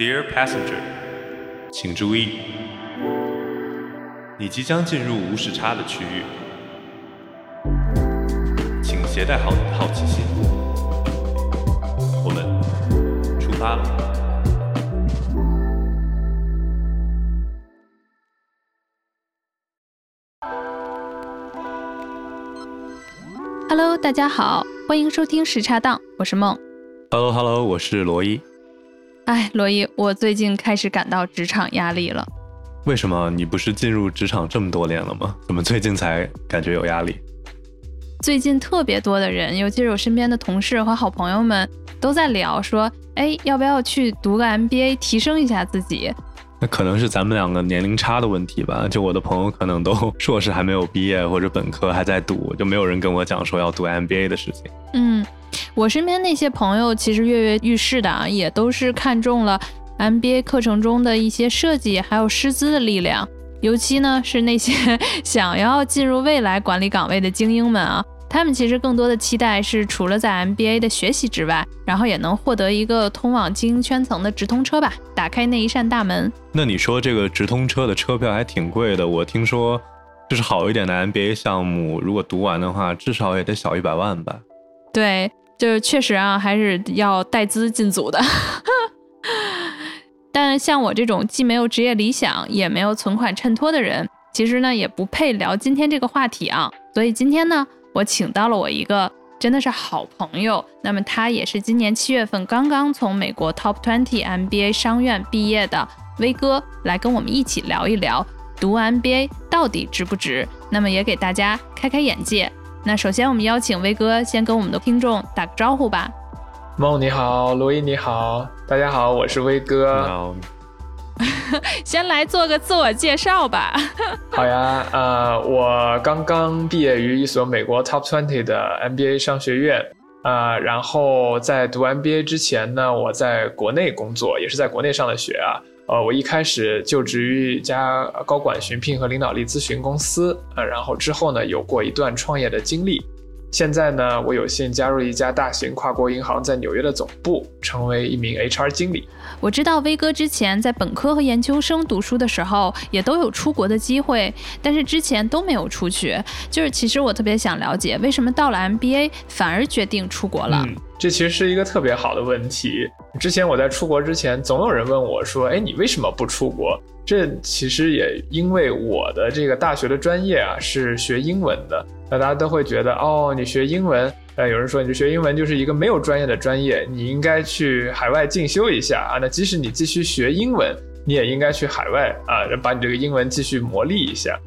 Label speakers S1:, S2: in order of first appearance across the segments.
S1: Dear passenger，请注意，你即将进入无时差的区域，请携带好你的好奇心。我们出发了。
S2: Hello，大家好，欢迎收听时差档，我是梦。
S1: Hello Hello，我是罗伊。
S2: 哎，罗伊，我最近开始感到职场压力了。
S1: 为什么你不是进入职场这么多年了吗？怎么最近才感觉有压力？
S2: 最近特别多的人，尤其是我身边的同事和好朋友们，都在聊说，哎，要不要去读个 MBA，提升一下自己？
S1: 那可能是咱们两个年龄差的问题吧。就我的朋友可能都硕士还没有毕业，或者本科还在读，就没有人跟我讲说要读 MBA 的事情。
S2: 嗯，我身边那些朋友其实跃跃欲试的啊，也都是看中了 MBA 课程中的一些设计，还有师资的力量。尤其呢是那些 想要进入未来管理岗位的精英们啊，他们其实更多的期待是除了在 MBA 的学习之外，然后也能获得一个通往精英圈层的直通车吧，打开那一扇大门。
S1: 那你说这个直通车的车票还挺贵的，我听说就是好一点的 MBA 项目，如果读完的话，至少也得小一百万吧。
S2: 对，就是确实啊，还是要带资进组的。但像我这种既没有职业理想，也没有存款衬托的人，其实呢也不配聊今天这个话题啊。所以今天呢，我请到了我一个真的是好朋友，那么他也是今年七月份刚刚从美国 Top Twenty MBA 商院毕业的威哥，来跟我们一起聊一聊读 MBA 到底值不值。那么也给大家开开眼界。那首先我们邀请威哥先跟我们的听众打个招呼吧。
S3: 梦你好，罗伊你好，大家好，我是威哥。
S2: 先来做个自我介绍吧。
S3: 好呀，呃，我刚刚毕业于一所美国 Top Twenty 的 MBA 商学院，呃，然后在读 MBA 之前呢，我在国内工作，也是在国内上的学啊。呃，我一开始就职于一家高管寻聘和领导力咨询公司，呃，然后之后呢，有过一段创业的经历。现在呢，我有幸加入一家大型跨国银行在纽约的总部，成为一名 HR 经理。
S2: 我知道威哥之前在本科和研究生读书的时候，也都有出国的机会，但是之前都没有出去。就是其实我特别想了解，为什么到了 MBA 反而决定出国了？
S3: 嗯，这其实是一个特别好的问题。之前我在出国之前，总有人问我说：“哎，你为什么不出国？”这其实也因为我的这个大学的专业啊是学英文的，那大家都会觉得哦，你学英文，呃，有人说你学英文就是一个没有专业的专业，你应该去海外进修一下啊。那即使你继续学英文，你也应该去海外啊，把你这个英文继续磨砺一下。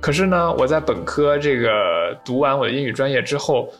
S3: 可是呢，我在本科这个读完我的英语专业之后，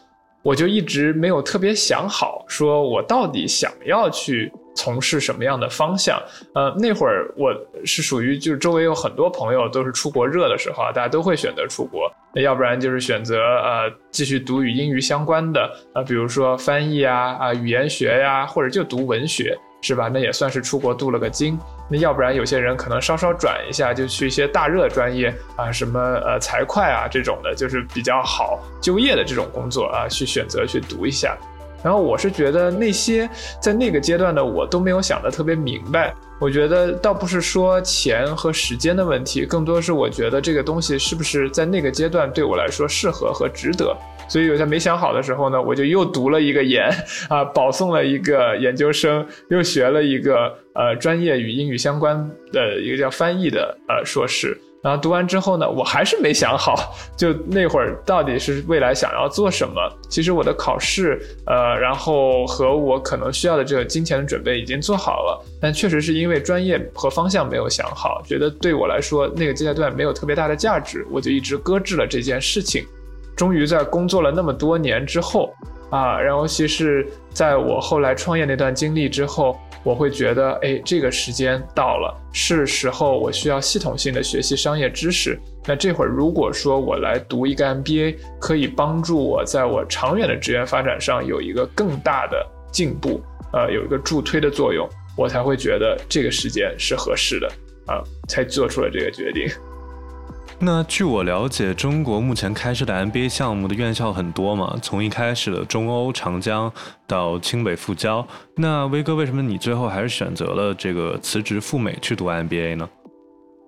S3: 我就一直没有特别想好，说我到底想要去从事什么样的方向。呃，那会儿我是属于就是周围有很多朋友都是出国热的时候啊，大家都会选择出国，那要不然就是选择呃继续读与英语相关的，呃，比如说翻译啊啊语言学呀，或者就读文学。是吧？那也算是出国镀了个金。那要不然有些人可能稍稍转一下，就去一些大热专业啊，什么呃财会啊这种的，就是比较好就业的这种工作啊，去选择去读一下。然后我是觉得那些在那个阶段的我都没有想得特别明白。我觉得倒不是说钱和时间的问题，更多是我觉得这个东西是不是在那个阶段对我来说适合和值得。所以，在没想好的时候呢，我就又读了一个研，啊，保送了一个研究生，又学了一个呃专业与英语相关的一个叫翻译的呃硕士。然后读完之后呢，我还是没想好，就那会儿到底是未来想要做什么。其实我的考试，呃，然后和我可能需要的这个金钱的准备已经做好了，但确实是因为专业和方向没有想好，觉得对我来说那个阶段没有特别大的价值，我就一直搁置了这件事情。终于在工作了那么多年之后，啊，然后其实在我后来创业那段经历之后，我会觉得，哎，这个时间到了，是时候我需要系统性的学习商业知识。那这会儿如果说我来读一个 MBA，可以帮助我在我长远的职业发展上有一个更大的进步，呃，有一个助推的作用，我才会觉得这个时间是合适的，啊，才做出了这个决定。
S1: 那据我了解，中国目前开设的 MBA 项目的院校很多嘛，从一开始的中欧长江到清北复交。那威哥，为什么你最后还是选择了这个辞职赴美去读 MBA 呢？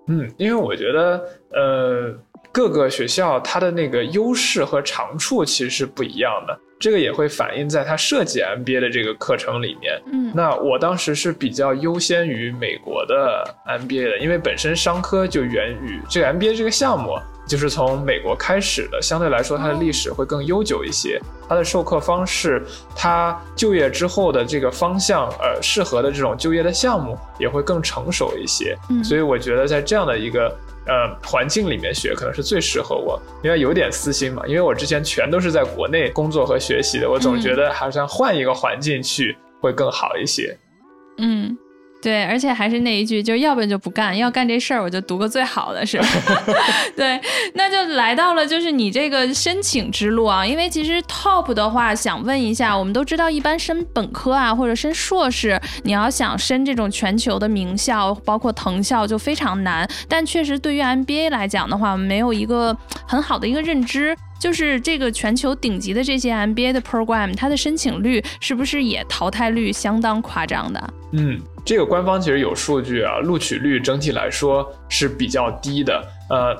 S3: 嗯，因为我觉得，呃，各个学校它的那个优势和长处其实是不一样的。这个也会反映在他设计 MBA 的这个课程里面。
S2: 嗯，
S3: 那我当时是比较优先于美国的 MBA 的，因为本身商科就源于这个 MBA 这个项目就是从美国开始的，相对来说它的历史会更悠久一些，它的授课方式，它就业之后的这个方向，呃，适合的这种就业的项目也会更成熟一些。
S2: 嗯，
S3: 所以我觉得在这样的一个。呃，环境里面学可能是最适合我，因为有点私心嘛。因为我之前全都是在国内工作和学习的，我总觉得好像换一个环境去会更好一些。
S2: 嗯。对，而且还是那一句，就要不然就不干，要干这事儿我就读个最好的，是吧？对，那就来到了就是你这个申请之路啊，因为其实 top 的话，想问一下，我们都知道一般申本科啊或者申硕士，你要想申这种全球的名校，包括藤校就非常难，但确实对于 MBA 来讲的话，没有一个很好的一个认知。就是这个全球顶级的这些 MBA 的 program，它的申请率是不是也淘汰率相当夸张的？
S3: 嗯，这个官方其实有数据啊，录取率整体来说是比较低的。呃，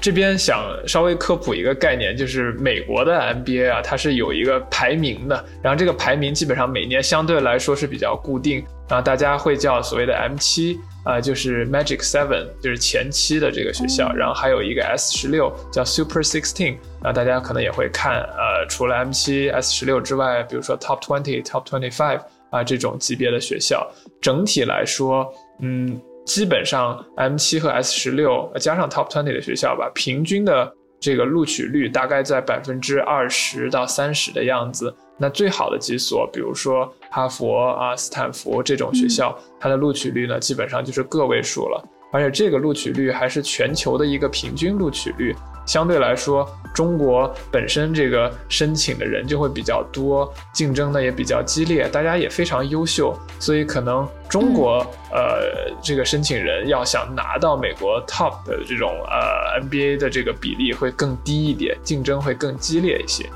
S3: 这边想稍微科普一个概念，就是美国的 MBA 啊，它是有一个排名的，然后这个排名基本上每年相对来说是比较固定，然后大家会叫所谓的 M 七。啊，就是 Magic Seven，就是前期的这个学校，然后还有一个 S 十六叫 Super Sixteen，啊，大家可能也会看，呃，除了 M 七、S 十六之外，比如说 Top Twenty、Top Twenty Five 啊这种级别的学校，整体来说，嗯，基本上 M 七和 S 十六加上 Top Twenty 的学校吧，平均的这个录取率大概在百分之二十到三十的样子。那最好的几所，比如说哈佛啊、斯坦福这种学校，它的录取率呢，基本上就是个位数了。而且这个录取率还是全球的一个平均录取率，相对来说，中国本身这个申请的人就会比较多，竞争呢也比较激烈，大家也非常优秀，所以可能中国呃这个申请人要想拿到美国 top 的这种呃 NBA 的这个比例会更低一点，竞争会更激烈一些。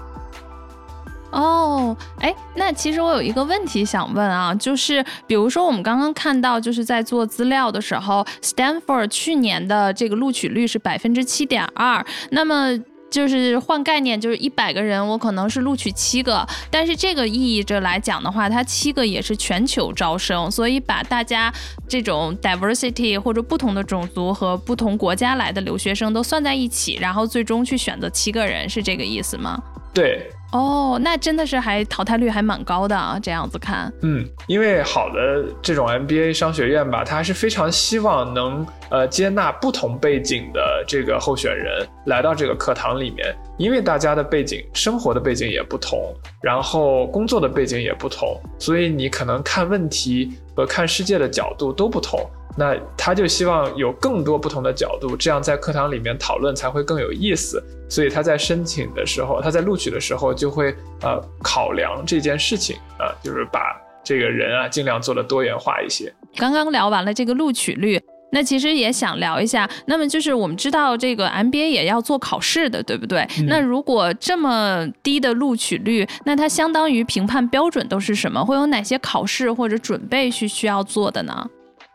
S2: 哦，哎，那其实我有一个问题想问啊，就是比如说我们刚刚看到，就是在做资料的时候，Stanford 去年的这个录取率是百分之七点二，那么就是换概念，就是一百个人，我可能是录取七个，但是这个意义着来讲的话，它七个也是全球招生，所以把大家这种 diversity 或者不同的种族和不同国家来的留学生都算在一起，然后最终去选择七个人，是这个意思吗？
S3: 对。
S2: 哦，那真的是还淘汰率还蛮高的啊，这样子看。
S3: 嗯，因为好的这种 MBA 商学院吧，它还是非常希望能呃接纳不同背景的这个候选人来到这个课堂里面，因为大家的背景、生活的背景也不同，然后工作的背景也不同，所以你可能看问题和看世界的角度都不同。那他就希望有更多不同的角度，这样在课堂里面讨论才会更有意思。所以他在申请的时候，他在录取的时候就会呃考量这件事情啊，就是把这个人啊尽量做的多元化一些。
S2: 刚刚聊完了这个录取率，那其实也想聊一下，那么就是我们知道这个 MBA 也要做考试的，对不对？那如果这么低的录取率，那它相当于评判标准都是什么？会有哪些考试或者准备是需要做的呢？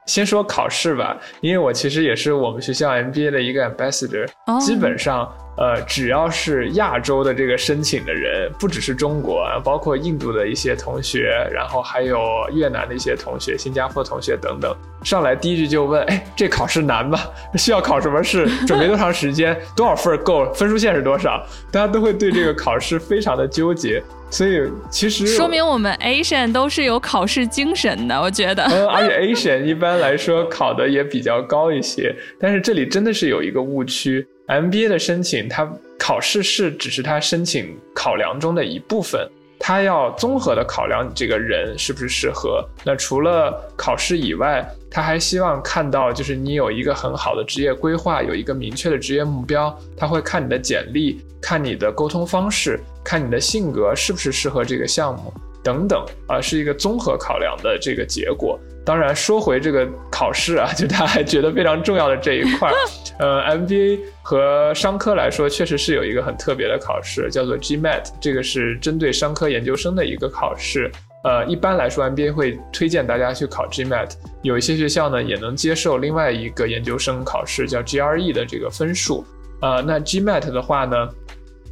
S3: 先说考试吧，因为我其实也是我们学校 MBA 的一个 ambassador，基本上。呃，只要是亚洲的这个申请的人，不只是中国，包括印度的一些同学，然后还有越南的一些同学、新加坡同学等等，上来第一句就问：哎，这考试难吗？需要考什么试？准备多长时间？多少分够？分数线是多少？大家都会对这个考试非常的纠结。所以其实
S2: 说明我们 Asian 都是有考试精神的，我觉得。
S3: 嗯，而且 Asian 一般来说考的也比较高一些，但是这里真的是有一个误区。MBA 的申请，它考试是只是它申请考量中的一部分，它要综合的考量你这个人是不是适合。那除了考试以外，他还希望看到就是你有一个很好的职业规划，有一个明确的职业目标。他会看你的简历，看你的沟通方式，看你的性格是不是适合这个项目等等啊，是一个综合考量的这个结果。当然，说回这个考试啊，就大家还觉得非常重要的这一块。呃，MBA 和商科来说，确实是有一个很特别的考试，叫做 GMAT，这个是针对商科研究生的一个考试。呃，一般来说，MBA 会推荐大家去考 GMAT，有一些学校呢也能接受另外一个研究生考试叫 GRE 的这个分数。呃，那 GMAT 的话呢，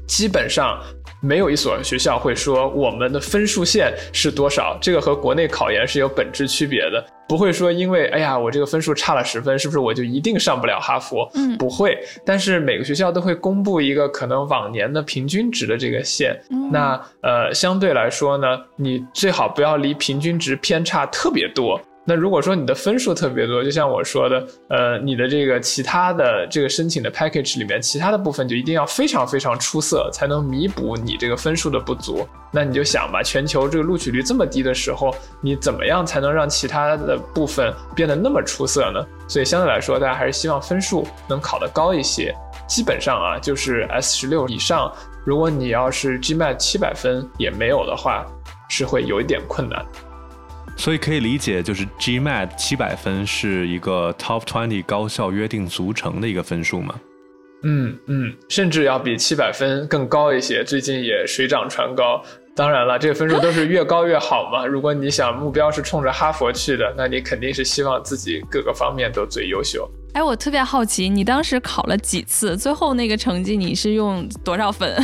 S3: 基本上。没有一所学校会说我们的分数线是多少，这个和国内考研是有本质区别的。不会说因为哎呀我这个分数差了十分，是不是我就一定上不了哈佛？
S2: 嗯，
S3: 不会。但是每个学校都会公布一个可能往年的平均值的这个线。那呃相对来说呢，你最好不要离平均值偏差特别多。那如果说你的分数特别多，就像我说的，呃，你的这个其他的这个申请的 package 里面，其他的部分就一定要非常非常出色，才能弥补你这个分数的不足。那你就想吧，全球这个录取率这么低的时候，你怎么样才能让其他的部分变得那么出色呢？所以相对来说，大家还是希望分数能考得高一些。基本上啊，就是 S 十六以上，如果你要是 GMAT 七百分也没有的话，是会有一点困难。
S1: 所以可以理解，就是 GMAT 七百分是一个 Top Twenty 高校约定俗成的一个分数吗？
S3: 嗯嗯，甚至要比七百分更高一些。最近也水涨船高。当然了，这个分数都是越高越好嘛。如果你想目标是冲着哈佛去的，那你肯定是希望自己各个方面都最优秀。
S2: 哎，我特别好奇，你当时考了几次？最后那个成绩你是用多少分？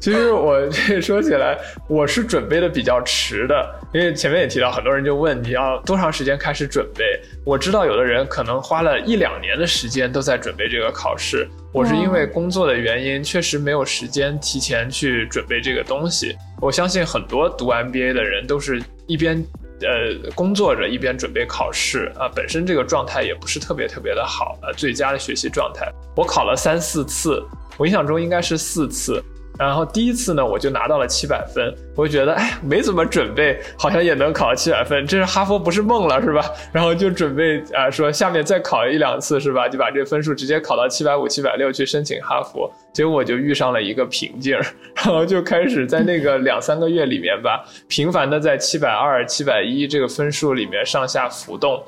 S3: 其实我这说起来，我是准备的比较迟的，因为前面也提到，很多人就问你要多长时间开始准备。我知道有的人可能花了一两年的时间都在准备这个考试，我是因为工作的原因，确实没有时间提前去准备这个东西。我相信很多读 MBA 的人都是一边呃工作着，一边准备考试啊，本身这个状态也不是特别特别的好，呃，最佳的学习状态。我考了三四次，我印象中应该是四次。然后第一次呢，我就拿到了七百分，我就觉得，哎，没怎么准备，好像也能考七百分，这是哈佛不是梦了，是吧？然后就准备啊，说下面再考一两次，是吧？就把这分数直接考到七百五、七百六去申请哈佛。结果我就遇上了一个瓶颈，然后就开始在那个两三个月里面吧，频繁的在七百二、七百一这个分数里面上下浮动。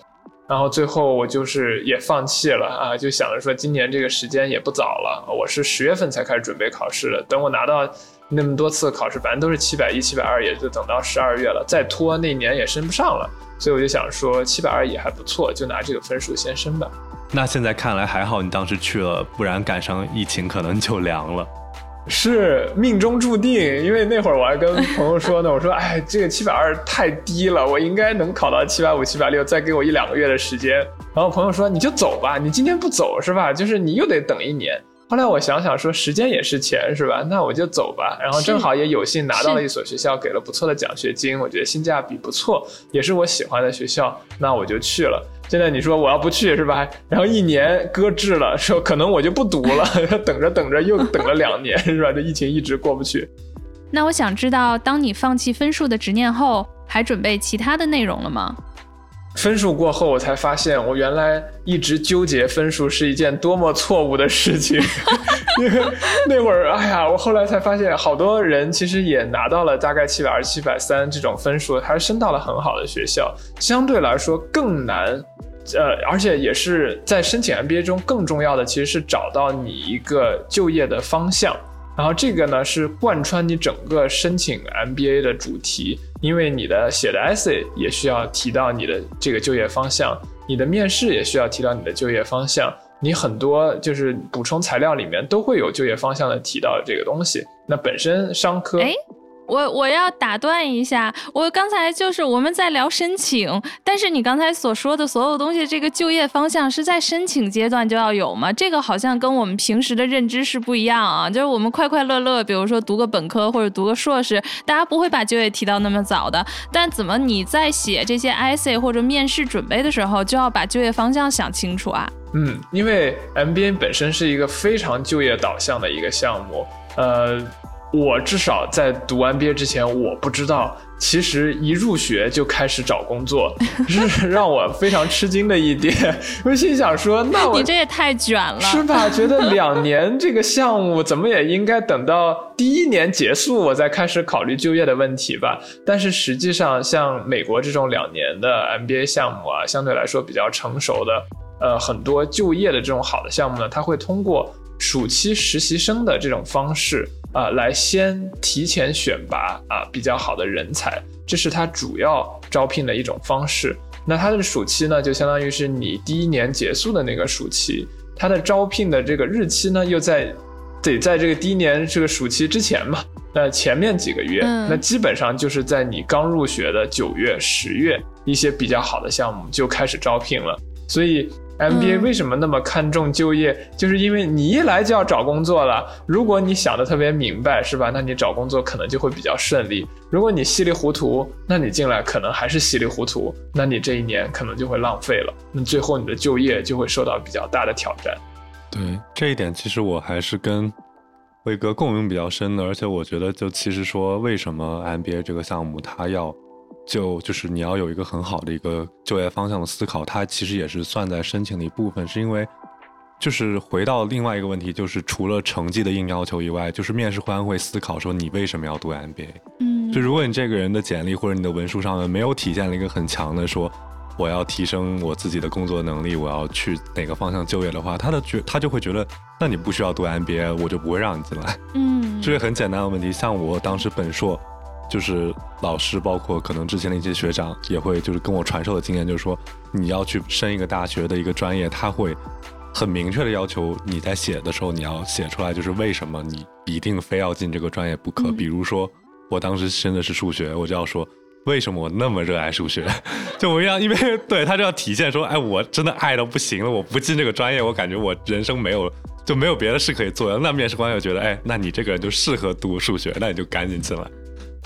S3: 然后最后我就是也放弃了啊，就想着说今年这个时间也不早了，我是十月份才开始准备考试的，等我拿到那么多次考试，反正都是七百一、七百二，也就等到十二月了，再拖那年也升不上了，所以我就想说七百二也还不错，就拿这个分数先升吧。
S1: 那现在看来还好你当时去了，不然赶上疫情可能就凉了。
S3: 是命中注定，因为那会儿我还跟朋友说呢，我说，哎，这个七百二太低了，我应该能考到七百五、七百六，再给我一两个月的时间。然后朋友说，你就走吧，你今天不走是吧？就是你又得等一年。后来我想想说，时间也是钱是吧？那我就走吧。然后正好也有幸拿到了一所学校，给了不错的奖学金，我觉得性价比不错，也是我喜欢的学校，那我就去了。现在你说我要不去是吧？然后一年搁置了，说可能我就不读了，等着等着又等了两年是吧？这疫情一直过不去。
S2: 那我想知道，当你放弃分数的执念后，还准备其他的内容了吗？
S3: 分数过后，我才发现我原来一直纠结分数是一件多么错误的事情。因为那会儿，哎呀，我后来才发现，好多人其实也拿到了大概七百二、七百三这种分数，还是升到了很好的学校。相对来说更难，呃，而且也是在申请 MBA 中更重要的，其实是找到你一个就业的方向。然后这个呢，是贯穿你整个申请 MBA 的主题。因为你的写的 essay 也需要提到你的这个就业方向，你的面试也需要提到你的就业方向，你很多就是补充材料里面都会有就业方向的提到这个东西。那本身商科。
S2: 我我要打断一下，我刚才就是我们在聊申请，但是你刚才所说的所有东西，这个就业方向是在申请阶段就要有吗？这个好像跟我们平时的认知是不一样啊。就是我们快快乐乐，比如说读个本科或者读个硕士，大家不会把就业提到那么早的。但怎么你在写这些 essay 或者面试准备的时候，就要把就业方向想清楚啊？
S3: 嗯，因为 MBA 本身是一个非常就业导向的一个项目，呃。我至少在读完毕业之前，我不知道，其实一入学就开始找工作，是让我非常吃惊的一点。我心想说，那我
S2: 你这也太卷了，
S3: 是吧？觉得两年这个项目怎么也应该等到第一年结束，我再开始考虑就业的问题吧。但是实际上，像美国这种两年的 MBA 项目啊，相对来说比较成熟的。呃很多就业的这种好的项目呢，它会通过暑期实习生的这种方式啊、来先提前选拔啊比较好的人才，这是它主要招聘的一种方式。那它的暑期呢，就相当于是你第一年结束的那个暑期，它的招聘的这个日期呢，又在得在这个第一年这个暑期之前嘛。那前面几个月，
S2: 嗯
S3: 那基本上就是在你刚入学的九月、十月，一些比较好的项目就开始招聘了。所以 MBA
S2: 嗯
S3: 为什么那么看重就业，就是因为你一来就要找工作了。如果你想的特别明白，是吧？那你找工作可能就会比较顺利。如果你稀里糊涂，那你进来可能还是稀里糊涂，那你这一年可能就会浪费了。那最后你的就业就会受到比较大的挑战。
S1: 对这一点，其实我还是跟威哥共鸣比较深的，而且我觉得，就其实说为什么 MBA 这个项目它要就就是你要有一个很好的一个就业方向的思考，它其实也是算在申请的一部分，是因为就是回到另外一个问题，就是除了成绩的硬要求以外，就是面试官会思考说你为什么要读 MBA。
S2: 嗯
S1: 就如果你这个人的简历或者你的文书上面没有体现了一个很强的说我要提升我自己的工作能力，我要去哪个方向就业的话，他的觉他就会觉得，那你不需要读 MBA，我就不会让你进来。
S2: 嗯
S1: 这是很简单的问题。像我当时本硕，就是老师，包括可能之前的一些学长，也会就是跟我传授的经验，就是说你要去升一个大学的一个专业，他会很明确的要求你在写的时候，你要写出来，就是为什么你一定非要进这个专业不可。
S2: 嗯
S1: 比如说，我当时升的是数学，我就要说。为什么我那么热爱数学？就我要，因为对他就要体现说，哎，我真的爱到不行了，我不进这个专业，我感觉我人生没有就没有别的事可以做了。那面试官又觉得，哎，那你这个人就适合读数学，那你就赶紧进来。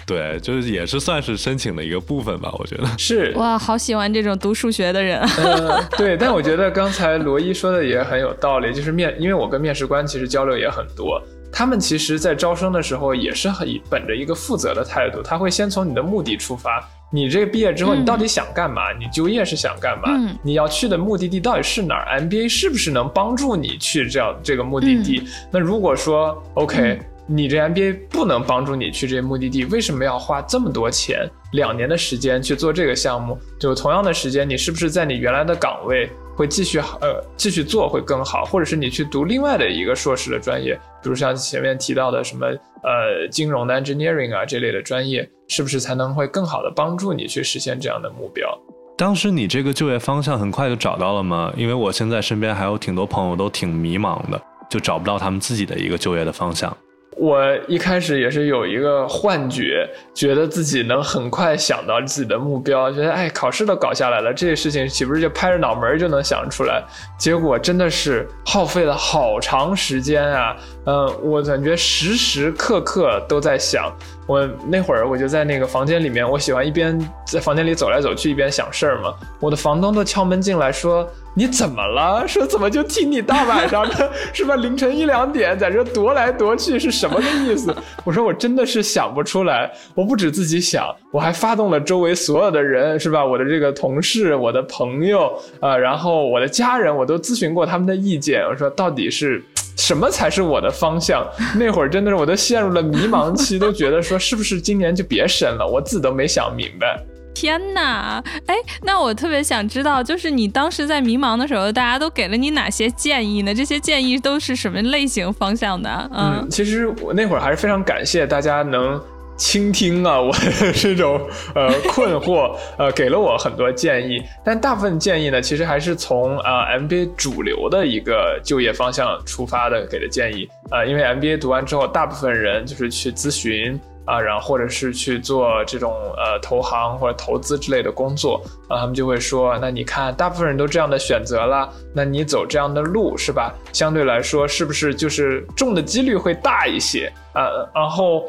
S1: 对，就是也是算是申请的一个部分吧，我觉得。
S3: 是，
S2: 哇，好喜欢这种读数学的人。
S3: 呃，对，但我觉得刚才罗伊说的也很有道理，就是面，因为我跟面试官其实交流也很多，他们其实在招生的时候也是很本着一个负责的态度，他会先从你的目的出发，你这个毕业之后
S2: 嗯
S3: 你到底想干嘛？你就业是想干嘛？
S2: 嗯
S3: 你要去的目的地到底是哪儿？MBA 是不是能帮助你去这样这个目的地？那如果说 OK，、你这 MBA 不能帮助你去这些目的地，为什么要花这么多钱，两年的时间去做这个项目？就同样的时间，你是不是在你原来的岗位会继续呃继续做会更好，或者是你去读另外的一个硕士的专业，比如像前面提到的什么呃金融的 engineering 啊这类的专业，是不是才能会更好的帮助你去实现这样的目标？
S1: 当时你这个就业方向很快就找到了吗？因为我现在身边还有挺多朋友都挺迷茫的，就找不到他们自己的一个就业的方向。
S3: 我一开始也是有一个幻觉，觉得自己能很快想到自己的目标，觉得哎，考试都搞下来了，这些事情岂不是就拍着脑门就能想出来？结果真的是耗费了好长时间啊！嗯，我感觉时时刻刻都在想。我那会儿我就在那个房间里面，我喜欢一边在房间里走来走去，一边想事儿嘛。我的房东都敲门进来说：“你怎么了？说怎么就听你大晚上的，是吧？凌晨一两点在这踱来踱去，是什么个意思？” 我说：“我真的是想不出来。我不止自己想，我还发动了周围所有的人，是吧？我的这个同事、我的朋友啊、呃然后我的家人，我都咨询过他们的意见。我说到底是。”什么才是我的方向？那会儿真的是我都陷入了迷茫期，都觉得说是不是今年就别申了，我自己都没想明白。
S2: 天呐，哎，那我特别想知道，就是你当时在迷茫的时候，大家都给了你哪些建议呢？这些建议都是什么类型方向的？嗯
S3: 嗯，其实我那会儿还是非常感谢大家能倾听啊我 这种呃困惑，呃给了我很多建议，但大部分建议呢，其实还是从呃 MBA 主流的一个就业方向出发的给的建议、呃因为 MBA 读完之后，大部分人就是去咨询。啊，然后或者是去做这种呃投行或者投资之类的工作，啊，他们就会说，那你看，大部分人都这样的选择了，那你走这样的路是吧？相对来说，是不是就是中的几率会大一些啊？然后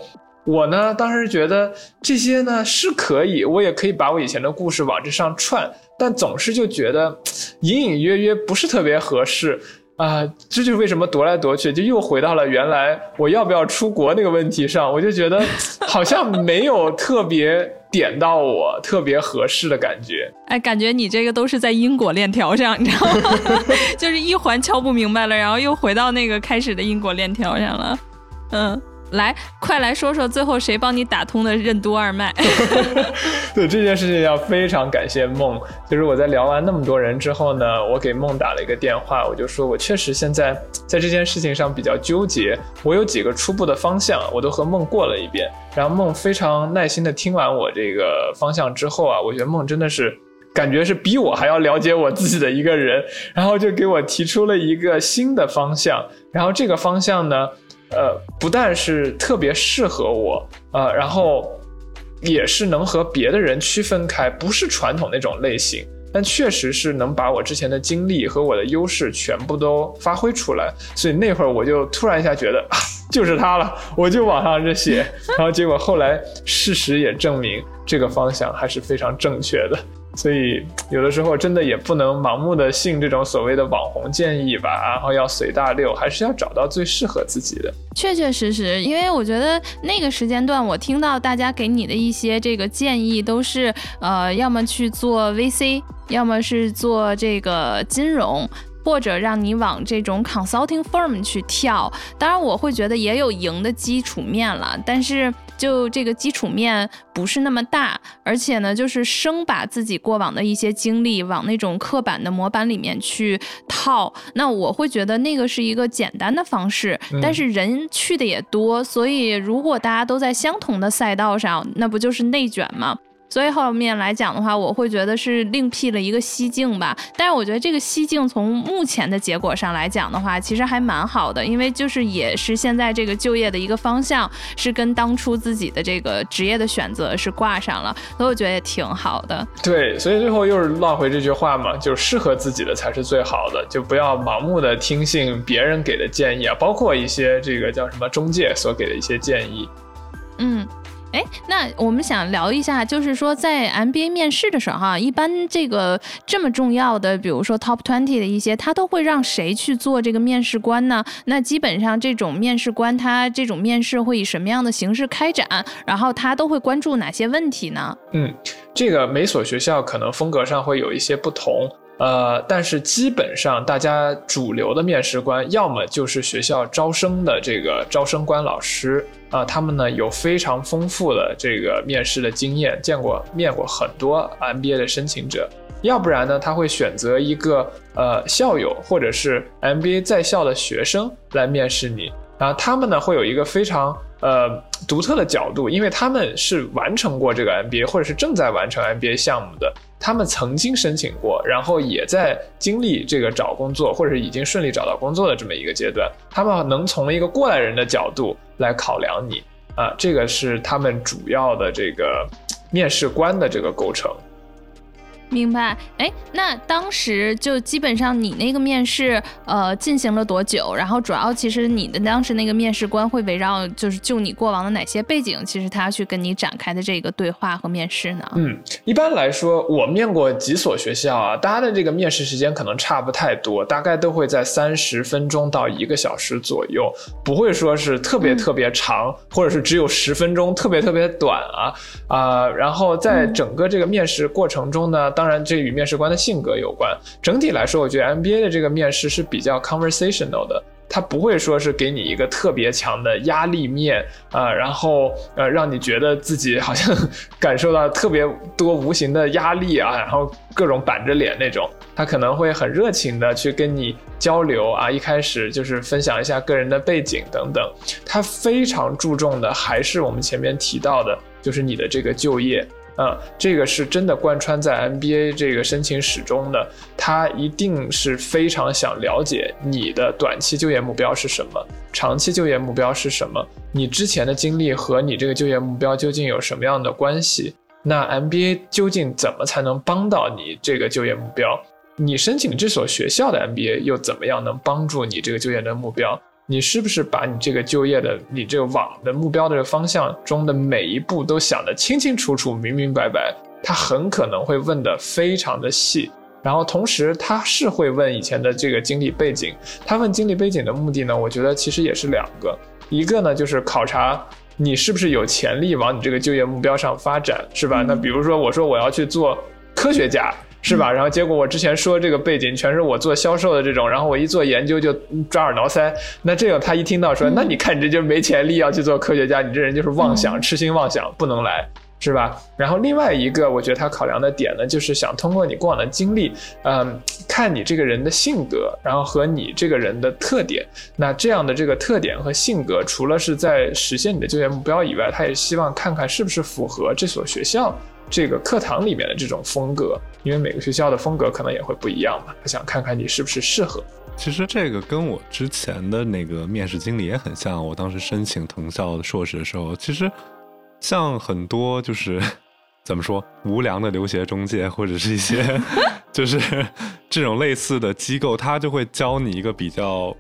S3: 我呢，当时觉得这些呢是可以，我也可以把我以前的故事往这上串，但总是就觉得隐隐约约不是特别合适。啊、这就是为什么踱来踱去，就又回到了原来我要不要出国那个问题上。我就觉得好像没有特别点到我特别合适的感觉。
S2: 哎，感觉你这个都是在因果链条上，你知道吗？就是一环敲不明白了，然后又回到那个开始的因果链条上了。嗯，来，快来说说最后谁帮你打通的任督二脉？
S3: 对这件事情要非常感谢梦。就是我在聊完那么多人之后呢，我给梦打了一个电话，我就说我确实现在在这件事情上比较纠结，我有几个初步的方向，我都和梦过了一遍。然后梦非常耐心的听完我这个方向之后啊，我觉得梦真的是感觉是比我还要了解我自己的一个人，然后就给我提出了一个新的方向。然后这个方向呢？呃，不但是特别适合我，呃，然后也是能和别的人区分开，不是传统那种类型，但确实是能把我之前的经历和我的优势全部都发挥出来。所以那会儿我就突然一下觉得，啊，就是他了，我就往上这写。然后结果后来事实也证明，这个方向还是非常正确的。所以有的时候真的也不能盲目的信这种所谓的网红建议吧，然后要随大流，还是要找到最适合自己的。
S2: 确确实实，因为我觉得那个时间段，我听到大家给你的一些这个建议，都是呃，要么去做 VC，要么是做这个金融。或者让你往这种 consulting firm 去跳，当然我会觉得也有赢的基础面了，但是就这个基础面不是那么大，而且呢，就是生把自己过往的一些经历往那种刻板的模板里面去套，那我会觉得那个是一个简单的方式，但是人去的也多，所以如果大家都在相同的赛道上，那不就是内卷吗？所以后面来讲的话，我会觉得是另辟了一个蹊径吧。但是我觉得这个蹊径从目前的结果上来讲的话，其实还蛮好的，因为就是也是现在这个就业的一个方向是跟当初自己的这个职业的选择是挂上了，所以我觉得也挺好的。
S3: 对，所以最后又是落回这句话嘛，就适合自己的才是最好的，就不要盲目的听信别人给的建议啊，包括一些这个叫什么中介所给的一些建议。
S2: 嗯。哎，那我们想聊一下，就是说在 MBA 面试的时候，哈，一般这个这么重要的，比如说 Top Twenty 的一些，他都会让谁去做这个面试官呢？那基本上这种面试官，他这种面试会以什么样的形式开展？然后他都会关注哪些问题呢？
S3: 嗯，这个每所学校可能风格上会有一些不同。呃，但是基本上大家主流的面试官，要么就是学校招生的这个招生官老师啊，他们呢有非常丰富的这个面试的经验，见过面过很多 MBA 的申请者；要不然呢，他会选择一个呃校友或者是 MBA 在校的学生来面试你，然后他们呢会有一个非常。呃，独特的角度，因为他们是完成过这个 MBA，或者是正在完成 MBA 项目的，他们曾经申请过，然后也在经历这个找工作，或者是已经顺利找到工作的这么一个阶段，他们能从一个过来人的角度来考量你啊，这个是他们主要的这个面试官的这个构成。
S2: 明白，哎，那当时就基本上你那个面试，呃，进行了多久？然后主要其实你的当时那个面试官会围绕就是就你过往的哪些背景，其实他去跟你展开的这个对话和面试呢？
S3: 嗯，一般来说，我面过几所学校啊，大家的这个面试时间可能差不太多，大概都会在三十分钟到一个小时左右，不会说是特别特别长，或者是只有十分钟特别特别短啊啊。然后在整个这个面试过程中呢。当然，这与面试官的性格有关。整体来说，我觉得 MBA 的这个面试是比较 conversational 的，它不会说是给你一个特别强的压力面啊，然后呃，让你觉得自己好像感受到特别多无形的压力啊，然后各种板着脸那种。他可能会很热情的去跟你交流啊，一开始就是分享一下个人的背景等等。他非常注重的还是我们前面提到的，就是你的这个就业。嗯，这个是真的贯穿在 MBA 这个申请史中的，他一定是非常想了解你的短期就业目标是什么，长期就业目标是什么，你之前的经历和你这个就业目标究竟有什么样的关系？那 MBA 究竟怎么才能帮到你这个就业目标？你申请这所学校的 MBA 又怎么样能帮助你这个就业的目标？你是不是把你这个就业的、你这个网的目标的方向中的每一步都想得清清楚楚、明明白白？他很可能会问的非常的细，然后同时他是会问以前的这个经历背景。他问经历背景的目的呢，我觉得其实也是两个，一个呢就是考察你是不是有潜力往你这个就业目标上发展，是吧？那比如说我说我要去做科学家。是吧？然后结果我之前说这个背景全是我做销售的这种，然后我一做研究就抓耳挠腮。那这个他一听到说，那你看你这就没潜力要去做科学家，你这人就是妄想、痴心妄想，不能来。是吧？然后另外一个，我觉得他考量的点呢，就是想通过你过往的经历，嗯，看你这个人的性格，然后和你这个人的特点。那这样的这个特点和性格，除了是在实现你的就业目标以外，他也希望看看是不是符合这所学校这个课堂里面的这种风格，因为每个学校的风格可能也会不一样嘛。他想看看你是不是适合。
S1: 其实这个跟我之前的那个面试经历也很像。我当时申请藤校的硕士的时候，其实。像很多就是 怎么说无良的留学中介或者是一些 就是 这种类似的机构，他就会教你一个比较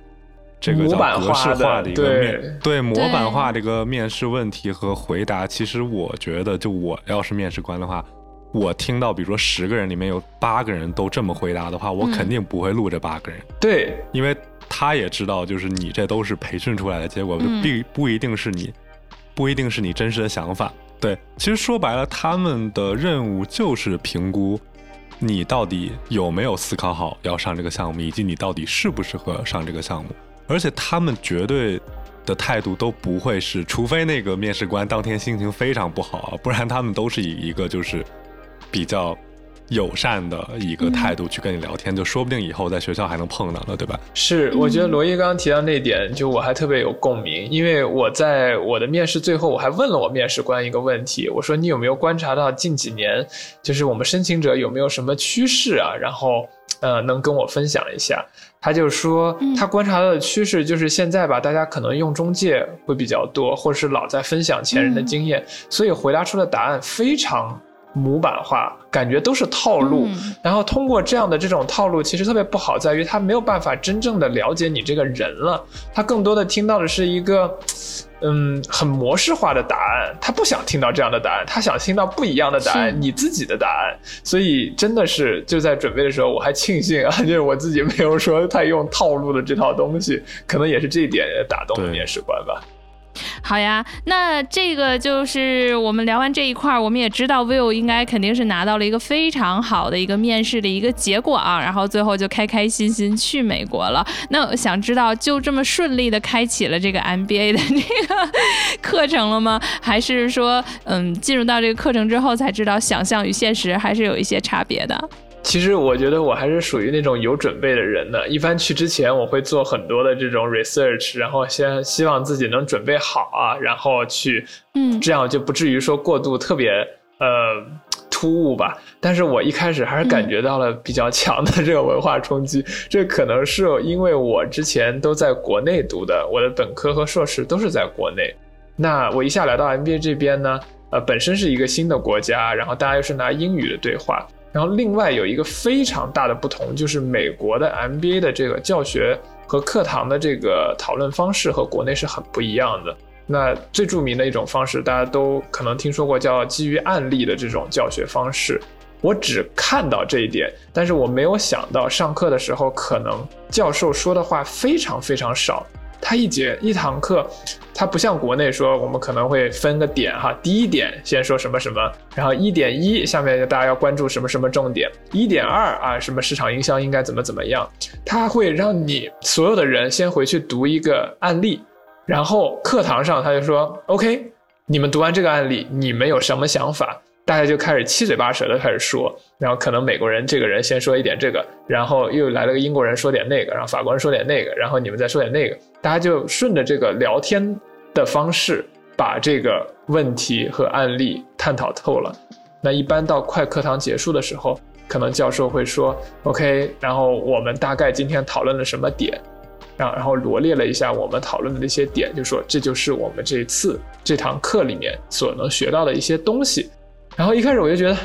S1: 这个叫格式化的一个面对模板化的一个面试问题和回答。其实我觉得，就我要是面试官的话，我听到比如说十个人里面有八个人都这么回答的话，我肯定不会录这八个人。
S3: 对，
S1: 因为他也知道，就是你这都是培训出来的结果，就并不一定是你。不一定是你真实的想法，对，其实说白了，他们的任务就是评估你到底有没有思考好要上这个项目，以及你到底适不适合上这个项目。而且他们绝对的态度都不会是，除非那个面试官当天心情非常不好，不然他们都是以一个就是比较。友善的一个态度去跟你聊天，就说不定以后在学校还能碰到呢，对吧？
S3: 是，我觉得罗伊刚刚提到那点，就我还特别有共鸣，因为我在我的面试最后，我还问了我面试官一个问题，我说你有没有观察到近几年，就是我们申请者有没有什么趋势啊？然后，呃，能跟我分享一下？他就说他观察到的趋势就是现在吧，大家可能用中介会比较多，或者是老在分享前人的经验，所以回答出的答案非常。模板化，感觉都是套路。然后通过这样的这种套路，其实特别不好，在于他没有办法真正的了解你这个人了。他更多的听到的是一个，嗯，很模式化的答案。他不想听到这样的答案，他想听到不一样的答案，你自己的答案。所以真的是就在准备的时候，我还庆幸啊，就是我自己没有说太用套路的这套东西，可能也是这一点打动了面试官吧。
S2: 好呀，那这个就是我们聊完这一块儿，我们也知道 Will 应该肯定是拿到了一个非常好的一个面试的一个结果啊，然后最后就开开心心去美国了。那想知道就这么顺利的开启了这个 MBA 的这个课程了吗？还是说，嗯，进入到这个课程之后才知道想象与现实还是有一些差别的？
S3: 其实我觉得我还是属于那种有准备的人呢。一般去之前，我会做很多的这种 research，然后先希望自己能准备好啊，然后去，嗯，这样就不至于说过度特别呃突兀吧。但是我一开始还是感觉到了比较强的这个文化冲击。这可能是因为我之前都在国内读的，我的本科和硕士都是在国内。那我一下来到 MBA 这边呢，呃，本身是一个新的国家，然后大家又是拿英语的对话。然后另外有一个非常大的不同，就是美国的 MBA 的这个教学和课堂的这个讨论方式和国内是很不一样的。那最著名的一种方式，大家都可能听说过，叫基于案例的这种教学方式。我只看到这一点，但是我没有想到上课的时候，可能教授说的话非常非常少。他一节一堂课，他不像国内说我们可能会分个点哈，第一点先说什么什么，然后一点一下面大家要关注什么什么重点，一点二啊什么市场营销应该怎么怎么样，他会让你所有的人先回去读一个案例，然后课堂上他就说 OK，你们读完这个案例，你们有什么想法？大家就开始七嘴八舌的开始说，然后可能美国人这个人先说一点这个，然后又来了个英国人说点那个，然后法国人说点那个，然后你们再说点那个，大家就顺着这个聊天的方式把这个问题和案例探讨透了。那一般到快课堂结束的时候，可能教授会说 OK，然后我们大概今天讨论了什么点，然然后罗列了一下我们讨论的那些点，就说这就是我们这次这堂课里面所能学到的一些东西。然后一开始我就觉得，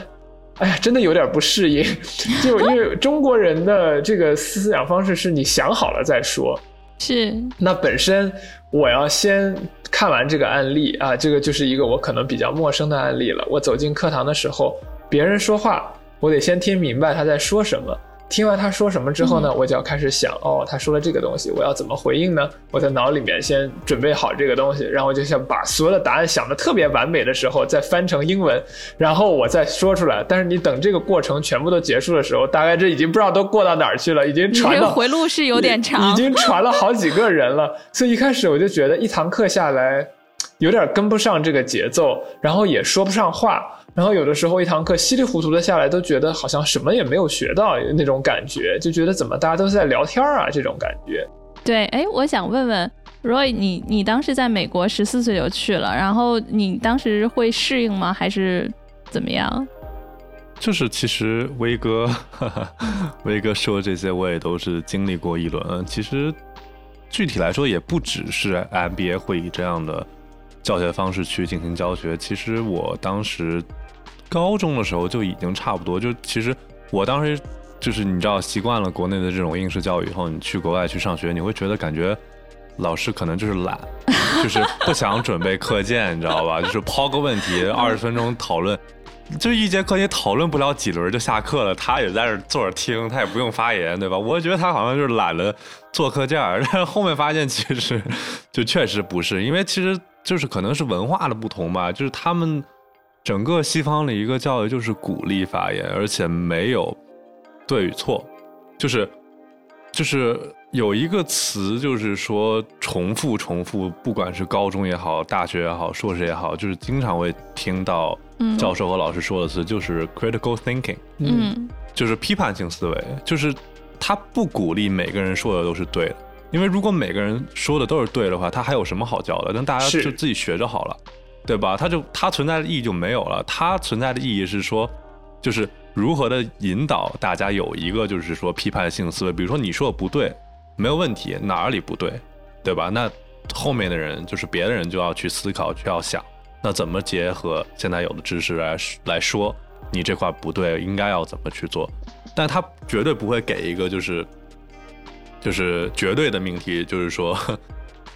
S3: 哎呀，真的有点不适应，就因为中国人的这个思想方式是你想好了再说，
S2: 是。
S3: 那本身我要先看完这个案例啊，这个就是一个我可能比较陌生的案例了。我走进课堂的时候，别人说话，我得先听明白他在说什么。听完他说什么之后呢，我就要开始想，哦，他说了这个东西，我要怎么回应呢？我在脑里面先准备好这个东西，然后我就想把所有的答案想的特别完美的时候，再翻成英文，然后我再说出来。但是你等这个过程全部都结束的时候，大概这已经不知道都过到哪儿去了，已经传到
S2: 回路是有点长，
S3: 已经传了好几个人了。所以一开始我就觉得一堂课下来，有点跟不上这个节奏，然后也说不上话。然后有的时候一堂课稀里糊涂的下来，都觉得好像什么也没有学到那种感觉，就觉得怎么大家都是在聊天啊这种感觉。
S2: 对，哎，我想问问 Roy，你你当时在美国十四岁就去了，然后你当时会适应吗？还是怎么样？
S1: 就是其实威哥，威哥说这些我也都是经历过一轮。其实具体来说，也不只是 MBA 会以这样的教学方式去进行教学。其实我当时。高中的时候就已经差不多，就其实我当时就是你知道习惯了国内的这种应试教育以后，你去国外去上学，你会觉得感觉老师可能就是懒，就是不想准备课件，你知道吧？就是抛个问题，二十分钟讨论，就一节课也讨论不了几轮就下课了，他也在这坐着听，他也不用发言，对吧？我觉得他好像就是懒得做课件，但 是后面发现其实就确实不是，因为其实就是可能是文化的不同吧，就是他们。整个西方的一个教育就是鼓励发言，而且没有对与错，就是就是有一个词，就是说重复重复，不管是高中也好，大学也好，硕士也好，就是经常会听到教授和老师说的词，就是 critical thinking，
S2: 嗯，
S1: 就是批判性思维，就是他不鼓励每个人说的都是对的，因为如果每个人说的都是对的话，他还有什么好教的？那大家就自己学就好了。对吧？它就它存在的意义就没有了。它存在的意义是说，就是如何的引导大家有一个就是说批判性思维。比如说你说的不对，没有问题，哪里不对，对吧？那后面的人就是别的人就要去思考，就要想，那怎么结合现在有的知识来来说，你这块不对，应该要怎么去做？但他绝对不会给一个就是就是绝对的命题，就是说。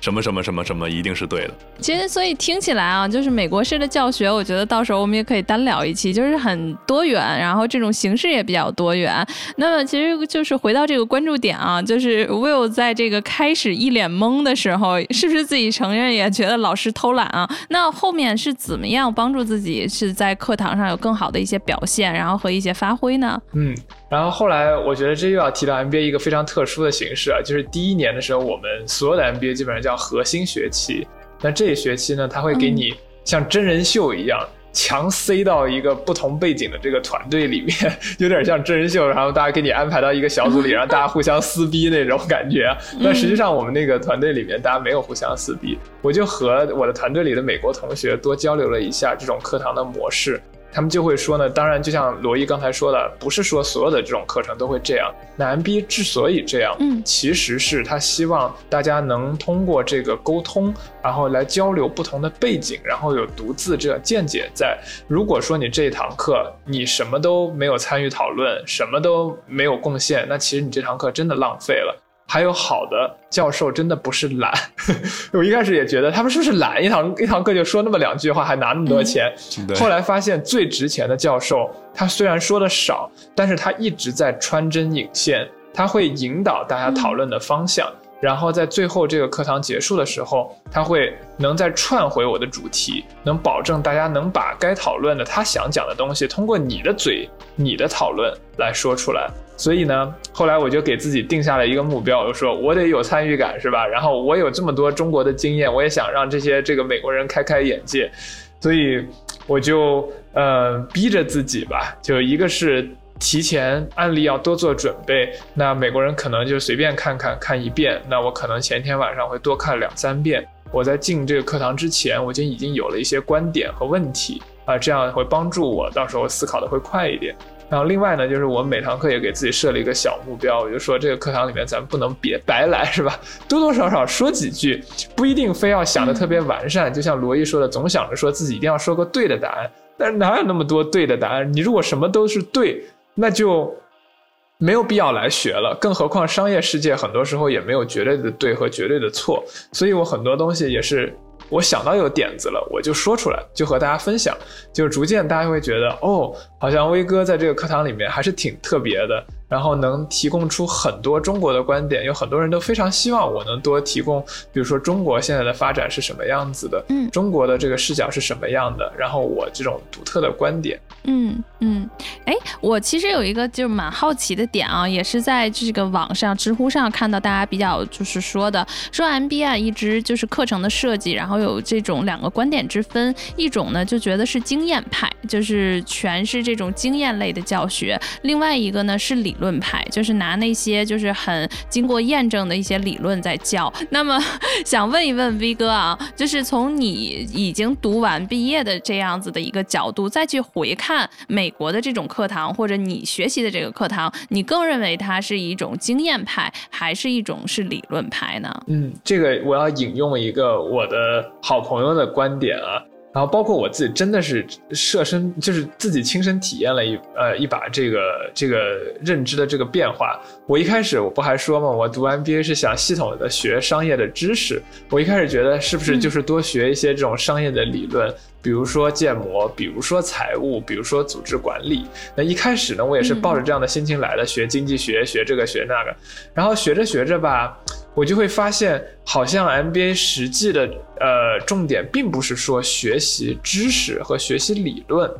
S1: 什么什么什么什么一定是对的。
S2: 其实，所以听起来啊，就是美国式的教学，我觉得到时候我们也可以单聊一期，就是很多元，然后这种形式也比较多元。那么，其实就是回到这个关注点啊，就是 Will 在这个开始一脸懵的时候，是不是自己承认也觉得老师偷懒啊？那后面是怎么样帮助自己是在课堂上有更好的一些表现，然后和一些发挥呢？
S3: 嗯。然后后来，我觉得这又要提到 MBA 一个非常特殊的形式啊，就是第一年的时候，我们所有的 MBA 基本上叫核心学期。那这一学期呢，他会给你像真人秀一样，强塞到一个不同背景的这个团队里面，有点像真人秀，然后大家给你安排到一个小组里，然后大家互相撕逼那种感觉。但实际上，我们那个团队里面大家没有互相撕逼，我就和我的团队里的美国同学多交流了一下这种课堂的模式。他们就会说呢，当然，就像罗伊刚才说的，不是说所有的这种课程都会这样。那 MBA 之所以这样，
S2: 嗯，
S3: 其实是他希望大家能通过这个沟通，然后来交流不同的背景，然后有独自这见解在。如果说你这一堂课你什么都没有参与讨论，什么都没有贡献，那其实你这堂课真的浪费了。还有好的教授真的不是懒，我一开始也觉得他们是不是懒，一堂一堂课就说那么两句话，还拿那么多钱。后来发现最值钱的教授，他虽然说的少，但是他一直在穿针引线，他会引导大家讨论的方向，然后在最后这个课堂结束的时候，他会能再串回我的主题，能保证大家能把该讨论的他想讲的东西，通过你的嘴、你的讨论来说出来。所以呢，后来我就给自己定下了一个目标，我说我得有参与感，是吧？然后我有这么多中国的经验，我也想让这些这个美国人开开眼界，所以我就呃逼着自己吧，就一个是提前案例要多做准备，那美国人可能就随便看看看一遍，那我可能前天晚上会多看两三遍，我在进这个课堂之前，我就已经有了一些观点和问题啊，这样会帮助我到时候思考的会快一点。然后另外呢，就是我每堂课也给自己设了一个小目标，我就说这个课堂里面咱不能别白来，是吧？多多少少说几句，不一定非要想的特别完善。就像罗伊说的，总想着说自己一定要说个对的答案，但是哪有那么多对的答案？你如果什么都是对，那就没有必要来学了。更何况商业世界很多时候也没有绝对的对和绝对的错，所以我很多东西也是。我想到有点子了，我就说出来，就和大家分享，就逐渐大家会觉得，哦，好像威哥在这个课堂里面还是挺特别的。然后能提供出很多中国的观点，有很多人都非常希望我能多提供，比如说中国现在的发展是什么样子的，
S2: 嗯
S3: 中国的这个视角是什么样的，然后我这种独特的观点，
S2: 嗯嗯，哎，我其实有一个就是蛮好奇的点啊，也是在这个网上知乎上看到大家比较就是说的，说 MBA 啊一直就是课程的设计，然后然后有这种两个观点之分，一种呢就觉得是经验派，就是全是这种经验类的教学，另外一个呢是理论派，就是拿那些就是很经过验证的一些理论在教。那么想问一问 V 哥啊，就是从你已经读完毕业的这样子的一个角度，再去回看美国的这种课堂，或者你学习的这个课堂，你更认为它是一种经验派，还是一种是理论派呢？
S3: 嗯，这个我要引用一个我的好朋友的观点啊，然后包括我自己真的是设身，就是自己亲身体验了一呃一把这个这个认知的这个变化。我一开始我不还说嘛，我读 MBA 是想系统的学商业的知识，我一开始觉得是不是就是多学一些这种商业的理论。比如说建模，比如说财务，比如说组织管理。那一开始呢，我也是抱着这样的心情来的，学经济学，学这个学那个。然后学着学着吧，我就会发现，好像 MBA 实际的呃重点并不是说学习知识和学习理论。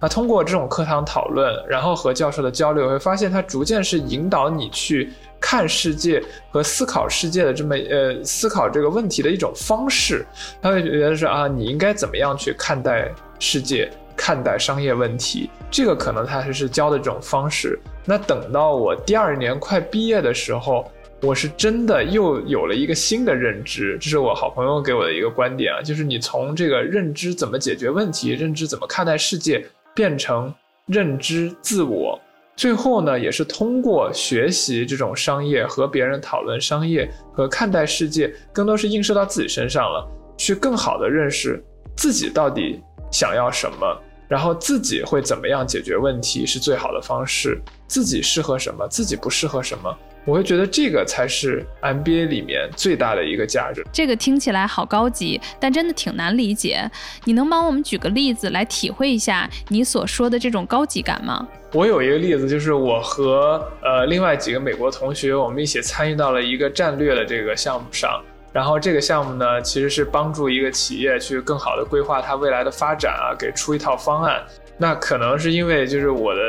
S3: 那通过这种课堂讨论，然后和教授的交流，会发现它逐渐是引导你去。看世界和思考世界的这么呃思考这个问题的一种方式，他会觉得是啊，你应该怎么样去看待世界，看待商业问题，这个可能他是教的这种方式。那等到我第二年快毕业的时候，我是真的又有了一个新的认知，这是我好朋友给我的一个观点啊，就是你从这个认知怎么解决问题，认知怎么看待世界，变成认知自我。最后呢，也是通过学习这种商业和别人讨论商业和看待世界，更多是映射到自己身上了，去更好的认识自己到底想要什么，然后自己会怎么样解决问题是最好的方式，自己适合什么，自己不适合什么。我会觉得这个才是 MBA 里面最大的一个价值。
S2: 这个听起来好高级，但真的挺难理解。你能帮我们举个例子来体会一下你所说的这种高级感吗？
S3: 我有一个例子，就是我和呃另外几个美国同学，我们一起参与到了一个战略的这个项目上。然后这个项目呢，其实是帮助一个企业去更好的规划它未来的发展啊，给出一套方案。那可能是因为就是我的。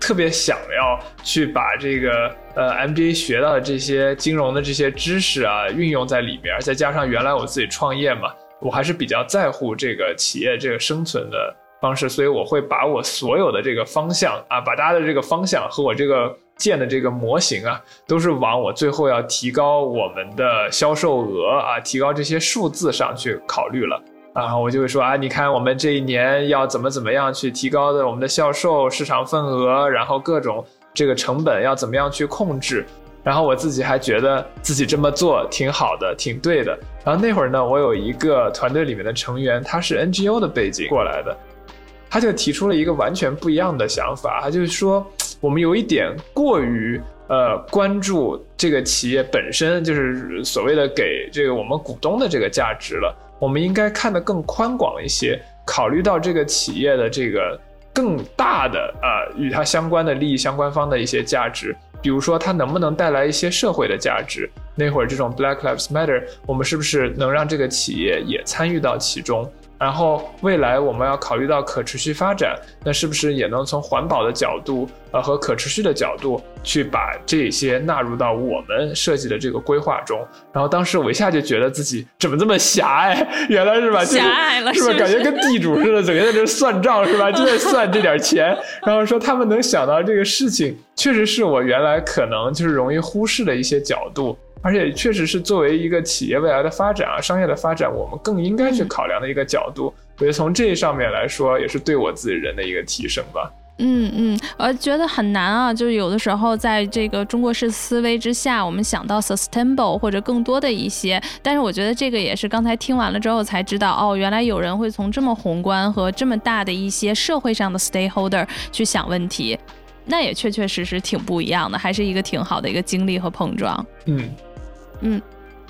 S3: 特别想要去把这个呃 MBA 学到的这些金融的这些知识啊运用在里面，再加上原来我自己创业嘛，我还是比较在乎这个企业这个生存的方式，所以我会把我所有的这个方向啊，把大家的这个方向和我这个建的这个模型啊，都是往我最后要提高我们的销售额啊，提高这些数字上去考虑了。啊我就会说啊，你看我们这一年要怎么怎么样去提高的我们的销售市场份额，然后各种这个成本要怎么样去控制。然后我自己还觉得自己这么做挺好的，挺对的。然后那会儿呢，我有一个团队里面的成员，他是 NGO 的背景过来的，他就提出了一个完全不一样的想法，他就是说我们有一点过于呃关注这个企业本身，就是所谓的给这个我们股东的这个价值了。我们应该看得更宽广一些，考虑到这个企业的这个更大的呃与它相关的利益相关方的一些价值，比如说它能不能带来一些社会的价值。那会儿这种 Black Lives Matter，我们是不是能让这个企业也参与到其中？然后未来我们要考虑到可持续发展，那是不是也能从环保的角度，呃和可持续的角度去把这些纳入到我们设计的这个规划中？然后当时我一下就觉得自己怎么这么狭隘，原来是吧？
S2: 狭隘了，
S3: 是吧？感觉跟地主似的，整天在这算账是吧？就在算这点钱，然后说他们能想到这个事情，确实是我原来可能就是容易忽视的一些角度。而且确实是作为一个企业未来的发展啊，商业的发展，我们更应该去考量的一个角度。我觉得从这上面来说，也是对我自己人的一个提升吧。
S2: 嗯嗯，我觉得很难啊，就是有的时候在这个中国式思维之下，我们想到 sustainable 或者更多的一些，但是我觉得这个也是刚才听完了之后才知道，哦，原来有人会从这么宏观和这么大的一些社会上的 stakeholder 去想问题，那也确确实实挺不一样的，还是一个挺好的一个经历和碰撞。
S3: 嗯。
S2: 嗯，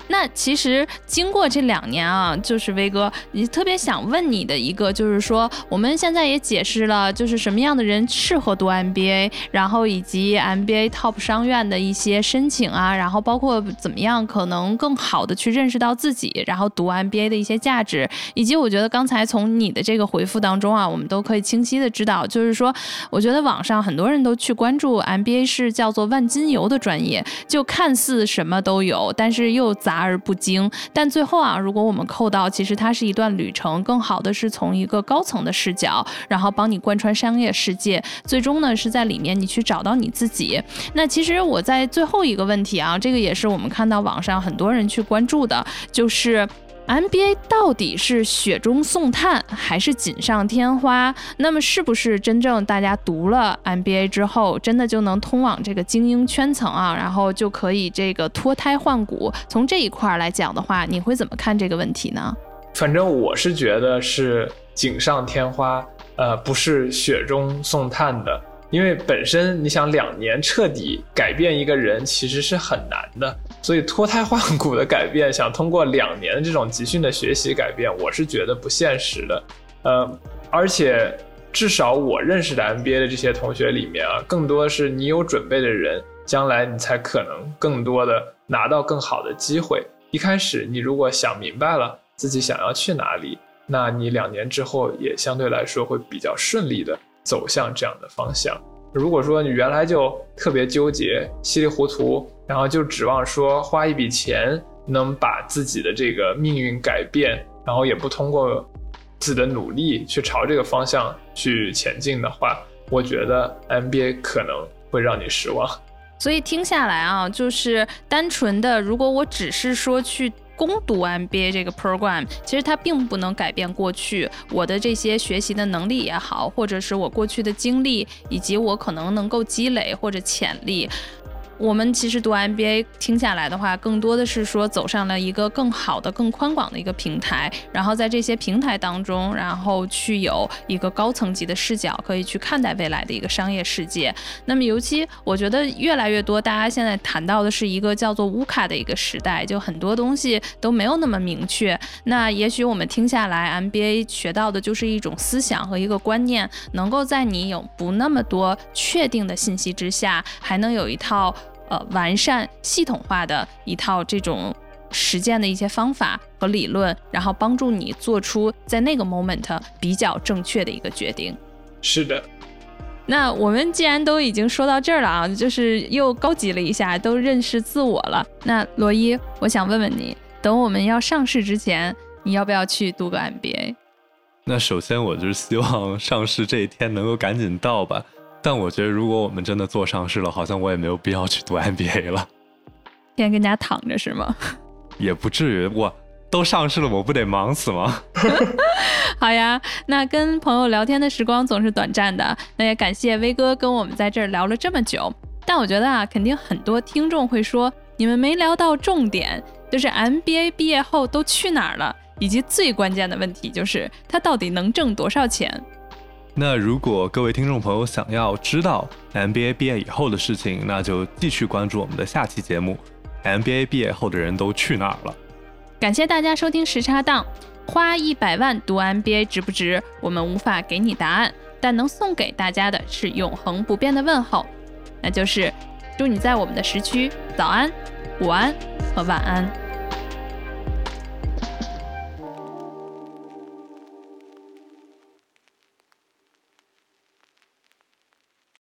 S2: 那其实经过这两年啊，就是威哥，你特别想问你的一个，就是说我们现在也解释了，就是什么样的人适合读 MBA，然后以及 MBA Top 商院的一些申请啊，然后包括怎么样可能更好的去认识到自己，然后读 MBA 的一些价值，以及我觉得刚才从你的这个回复当中啊，我们都可以清晰的知道，就是说，我觉得网上很多人都去关注 MBA 是叫做万金油的专业，就看似什么都有，但是又杂。杂而不精，但最后啊，如果我们扣到，其实它是一段旅程，更好的是从一个高层的视角，然后帮你贯穿商业世界，最终呢是在里面你去找到你自己。那其实我在最后一个问题啊，这个也是我们看到网上很多人去关注的，就是。MBA 到底是雪中送炭还是锦上添花？那么是不是真正大家读了 MBA 之后，真的就能通往这个精英圈层啊？然后就可以这个脱胎换骨？从这一块来讲的话，你会怎么看这个问题呢？
S3: 反正我是觉得是锦上添花，呃，不是雪中送炭的。因为本身你想两年彻底改变一个人其实是很难的，所以脱胎换骨的改变，想通过两年的这种集训的学习改变，我是觉得不现实的。呃，而且至少我认识的 MBA 的这些同学里面啊，更多是你有准备的人，将来你才可能更多的拿到更好的机会。一开始你如果想明白了自己想要去哪里，那你两年之后也相对来说会比较顺利的。走向这样的方向。如果说你原来就特别纠结、稀里糊涂，然后就指望说花一笔钱能把自己的这个命运改变，然后也不通过自己的努力去朝这个方向去前进的话，我觉得 MBA 可能会让你失望。
S2: 所以听下来啊，就是单纯的，如果我只是说去。攻读 MBA 这个 program，其实它并不能改变过去我的这些学习的能力也好，或者是我过去的经历，以及我可能能够积累或者潜力。我们其实读 MBA 听下来的话，更多的是说走上了一个更好的、更宽广的一个平台，然后在这些平台当中，然后去有一个高层级的视角，可以去看待未来的一个商业世界。那么，尤其我觉得越来越多，大家现在谈到的是一个叫做乌卡的一个时代，就很多东西都没有那么明确。那也许我们听下来，MBA 学到的就是一种思想和一个观念，能够在你有不那么多确定的信息之下，还能有一套。呃，完善系统化的一套这种实践的一些方法和理论，然后帮助你做出在那个 moment 比较正确的一个决定。
S3: 是的。
S2: 那我们既然都已经说到这儿了啊，就是又高级了一下，都认识自我了。那罗伊，我想问问你，等我们要上市之前，你要不要去读个 MBA？
S1: 那首先，我就是希望上市这一天能够赶紧到吧。但我觉得，如果我们真的做上市了，好像我也没有必要去读 MBA 了。
S2: 天天跟家躺着是吗？
S1: 也不至于，我都上市了，我不得忙死吗？
S2: 好呀，那跟朋友聊天的时光总是短暂的，那也感谢威哥跟我们在这儿聊了这么久。但我觉得啊，肯定很多听众会说，你们没聊到重点，就是 MBA 毕业后都去哪儿了，以及最关键的问题就是他到底能挣多少钱。
S1: 那如果各位听众朋友想要知道 MBA 毕业以后的事情，那就继续关注我们的下期节目。MBA 毕业后的人都去哪儿了？
S2: 感谢大家收听时差档。花一百万读 MBA 值不值？我们无法给你答案，但能送给大家的是永恒不变的问候，那就是祝你在我们的时区早安、午安和晚安。